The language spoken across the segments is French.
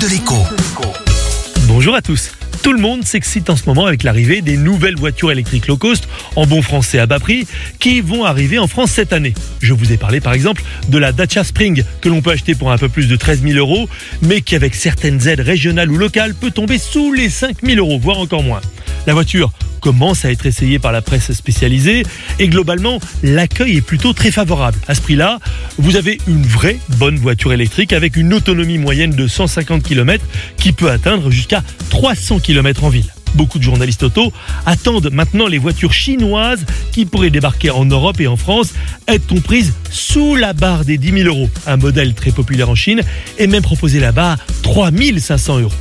de l'écho. Bonjour à tous. Tout le monde s'excite en ce moment avec l'arrivée des nouvelles voitures électriques low cost, en bon français à bas prix, qui vont arriver en France cette année. Je vous ai parlé par exemple de la Dacia Spring, que l'on peut acheter pour un peu plus de 13 000 euros, mais qui avec certaines aides régionales ou locales peut tomber sous les 5 000 euros, voire encore moins. La voiture commence à être essayée par la presse spécialisée et globalement l'accueil est plutôt très favorable. À ce prix-là, vous avez une vraie bonne voiture électrique avec une autonomie moyenne de 150 km qui peut atteindre jusqu'à 300 km en ville. Beaucoup de journalistes auto attendent maintenant les voitures chinoises qui pourraient débarquer en Europe et en France, être comprises sous la barre des 10 000 euros? Un modèle très populaire en Chine est même proposé là-bas à 3 500 euros.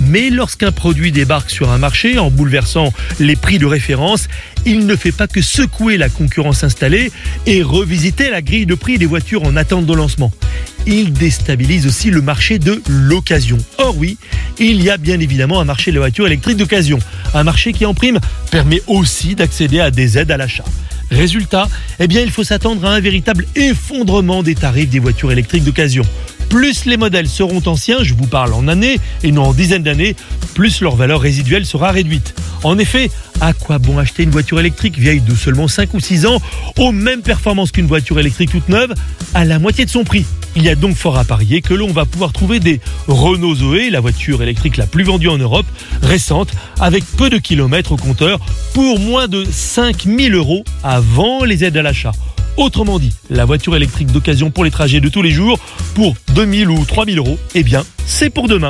Mais lorsqu'un produit débarque sur un marché en bouleversant les prix de référence, il ne fait pas que secouer la concurrence installée et revisiter la grille de prix des voitures en attente de lancement. Il déstabilise aussi le marché de l'occasion. Or oui, il y a bien évidemment un marché de voitures électriques d'occasion. Un marché qui en prime permet aussi d'accéder à des aides à l'achat. Résultat, eh bien, il faut s'attendre à un véritable effondrement des tarifs des voitures électriques d'occasion. Plus les modèles seront anciens, je vous parle en années et non en dizaines d'années, plus leur valeur résiduelle sera réduite. En effet, à quoi bon acheter une voiture électrique vieille de seulement 5 ou 6 ans aux mêmes performances qu'une voiture électrique toute neuve à la moitié de son prix? Il y a donc fort à parier que l'on va pouvoir trouver des Renault Zoé, la voiture électrique la plus vendue en Europe, récente, avec peu de kilomètres au compteur, pour moins de 5000 euros avant les aides à l'achat. Autrement dit, la voiture électrique d'occasion pour les trajets de tous les jours, pour 2000 ou 3000 euros, eh bien, c'est pour demain.